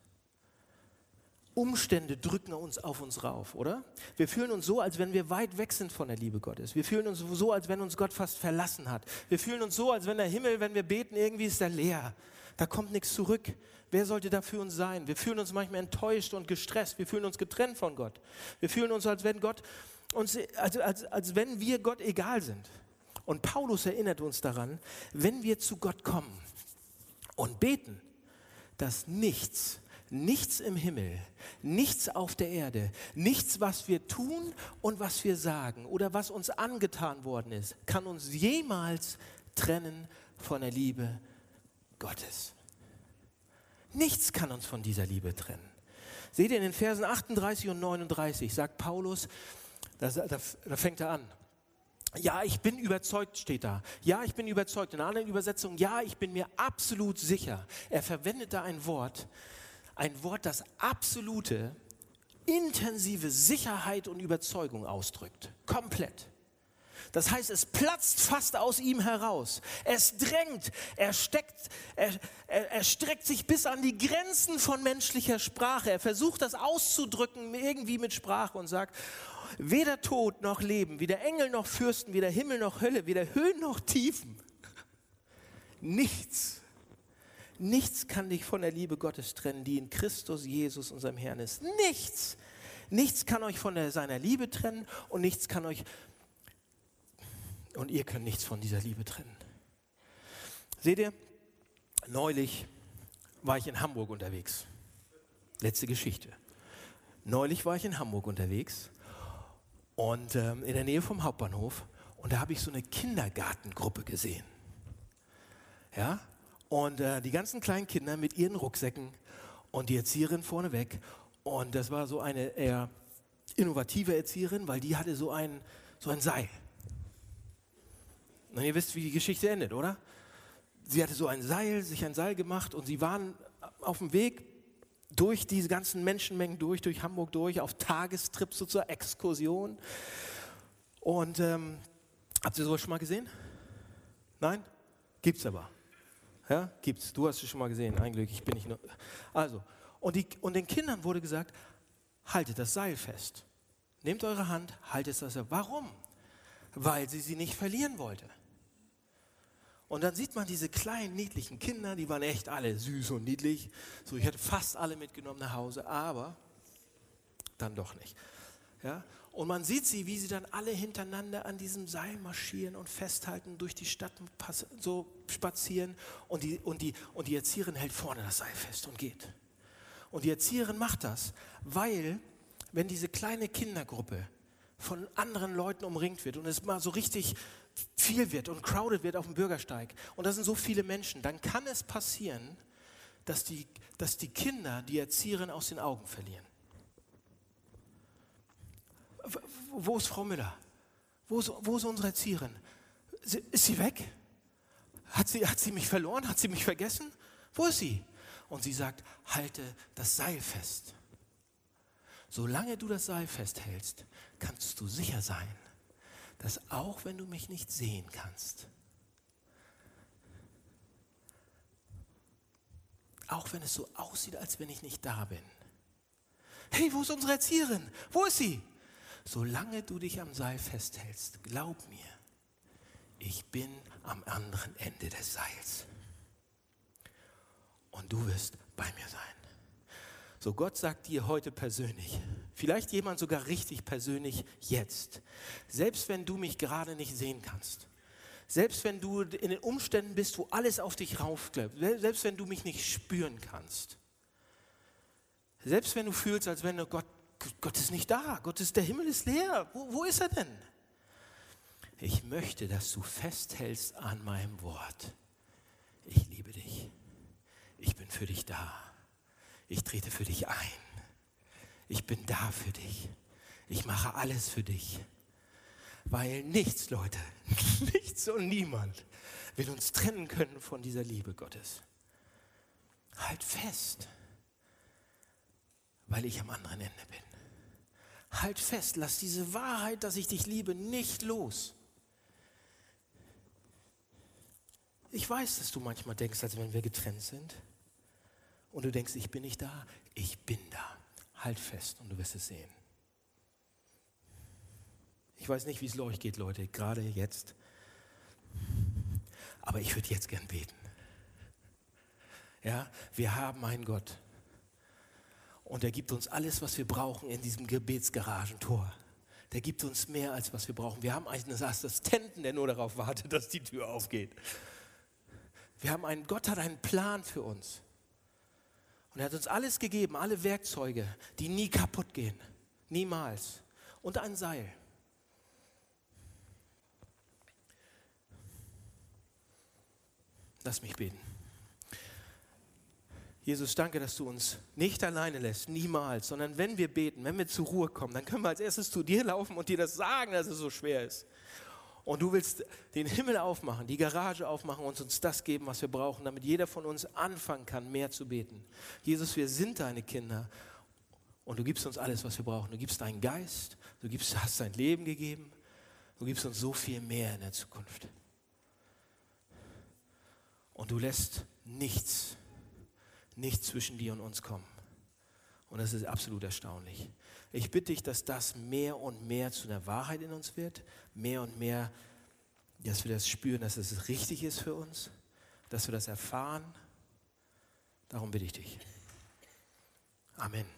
Speaker 2: Umstände drücken uns auf uns rauf, oder? Wir fühlen uns so, als wenn wir weit weg sind von der Liebe Gottes. Wir fühlen uns so, als wenn uns Gott fast verlassen hat. Wir fühlen uns so, als wenn der Himmel, wenn wir beten, irgendwie ist er leer. Da kommt nichts zurück. Wer sollte da für uns sein? Wir fühlen uns manchmal enttäuscht und gestresst. Wir fühlen uns getrennt von Gott. Wir fühlen uns, als wenn Gott uns, also als, als wenn wir Gott egal sind. Und Paulus erinnert uns daran, wenn wir zu Gott kommen, und beten, dass nichts, nichts im Himmel, nichts auf der Erde, nichts, was wir tun und was wir sagen oder was uns angetan worden ist, kann uns jemals trennen von der Liebe Gottes. Nichts kann uns von dieser Liebe trennen. Seht ihr in den Versen 38 und 39 sagt Paulus, da, da, da fängt er an. Ja, ich bin überzeugt, steht da. Ja, ich bin überzeugt. In anderen Übersetzung, ja, ich bin mir absolut sicher. Er verwendet da ein Wort, ein Wort, das absolute, intensive Sicherheit und Überzeugung ausdrückt. Komplett. Das heißt, es platzt fast aus ihm heraus. Es drängt, er, steckt, er, er, er streckt sich bis an die Grenzen von menschlicher Sprache. Er versucht das auszudrücken irgendwie mit Sprache und sagt, weder Tod noch Leben, weder Engel noch Fürsten, weder Himmel noch Hölle, weder Höhen noch Tiefen. Nichts, nichts kann dich von der Liebe Gottes trennen, die in Christus Jesus, unserem Herrn ist. Nichts. Nichts kann euch von der, seiner Liebe trennen und nichts kann euch, und ihr könnt nichts von dieser Liebe trennen. Seht ihr, neulich war ich in Hamburg unterwegs. Letzte Geschichte. Neulich war ich in Hamburg unterwegs und ähm, in der Nähe vom Hauptbahnhof. Und da habe ich so eine Kindergartengruppe gesehen. Ja, und äh, die ganzen kleinen Kinder mit ihren Rucksäcken und die Erzieherin vorneweg. Und das war so eine eher innovative Erzieherin, weil die hatte so ein, so ein Seil. Und ihr wisst, wie die Geschichte endet, oder? Sie hatte so ein Seil, sich ein Seil gemacht und sie waren auf dem Weg durch diese ganzen Menschenmengen durch, durch Hamburg durch, auf Tagestrips, so zur Exkursion. Und ähm, habt ihr sowas schon mal gesehen? Nein? Gibt's aber. Ja, gibt's. Du hast es schon mal gesehen. Ein Glück, ich bin nicht nur. Also, und, die, und den Kindern wurde gesagt, haltet das Seil fest. Nehmt eure Hand, haltet das Seil. Warum? Weil sie sie nicht verlieren wollte. Und dann sieht man diese kleinen, niedlichen Kinder, die waren echt alle süß und niedlich. So, ich hätte fast alle mitgenommen nach Hause, aber dann doch nicht. Ja? Und man sieht sie, wie sie dann alle hintereinander an diesem Seil marschieren und festhalten, durch die Stadt so spazieren. Und die, und, die, und die Erzieherin hält vorne das Seil fest und geht. Und die Erzieherin macht das, weil, wenn diese kleine Kindergruppe von anderen Leuten umringt wird und es mal so richtig viel wird und crowded wird auf dem Bürgersteig und da sind so viele Menschen, dann kann es passieren, dass die, dass die Kinder die Erzieherin aus den Augen verlieren. Wo ist Frau Müller? Wo ist, wo ist unsere Erzieherin? Ist sie weg? Hat sie, hat sie mich verloren? Hat sie mich vergessen? Wo ist sie? Und sie sagt, halte das Seil fest. Solange du das Seil festhältst, kannst du sicher sein, dass auch wenn du mich nicht sehen kannst, auch wenn es so aussieht, als wenn ich nicht da bin, hey, wo ist unsere Erzieherin? Wo ist sie? Solange du dich am Seil festhältst, glaub mir, ich bin am anderen Ende des Seils. Und du wirst bei mir sein. So Gott sagt dir heute persönlich, Vielleicht jemand sogar richtig persönlich jetzt. Selbst wenn du mich gerade nicht sehen kannst. Selbst wenn du in den Umständen bist, wo alles auf dich raufklebt. Selbst wenn du mich nicht spüren kannst. Selbst wenn du fühlst, als wenn Gott, Gott ist nicht da. Gott ist, der Himmel ist leer. Wo, wo ist er denn? Ich möchte, dass du festhältst an meinem Wort. Ich liebe dich. Ich bin für dich da. Ich trete für dich ein ich bin da für dich. Ich mache alles für dich. Weil nichts, Leute, nichts und niemand will uns trennen können von dieser Liebe Gottes. Halt fest, weil ich am anderen Ende bin. Halt fest, lass diese Wahrheit, dass ich dich liebe, nicht los. Ich weiß, dass du manchmal denkst, als wenn wir getrennt sind. Und du denkst, ich bin nicht da. Ich bin da. Halt fest und du wirst es sehen. Ich weiß nicht, wie es euch geht, Leute, gerade jetzt. Aber ich würde jetzt gern beten. Ja, wir haben einen Gott. Und er gibt uns alles, was wir brauchen in diesem Gebetsgaragentor. Der gibt uns mehr, als was wir brauchen. Wir haben einen Assistenten, der nur darauf wartet, dass die Tür aufgeht. Wir haben einen, Gott hat einen Plan für uns. Und er hat uns alles gegeben, alle Werkzeuge, die nie kaputt gehen. Niemals. Und ein Seil. Lass mich beten. Jesus, danke, dass du uns nicht alleine lässt, niemals, sondern wenn wir beten, wenn wir zur Ruhe kommen, dann können wir als erstes zu dir laufen und dir das sagen, dass es so schwer ist. Und du willst den Himmel aufmachen, die Garage aufmachen und uns das geben, was wir brauchen, damit jeder von uns anfangen kann, mehr zu beten. Jesus, wir sind deine Kinder und du gibst uns alles, was wir brauchen. Du gibst deinen Geist, du gibst, hast dein Leben gegeben, du gibst uns so viel mehr in der Zukunft. Und du lässt nichts, nichts zwischen dir und uns kommen. Und das ist absolut erstaunlich. Ich bitte dich, dass das mehr und mehr zu einer Wahrheit in uns wird, mehr und mehr, dass wir das spüren, dass es richtig ist für uns, dass wir das erfahren. Darum bitte ich dich. Amen.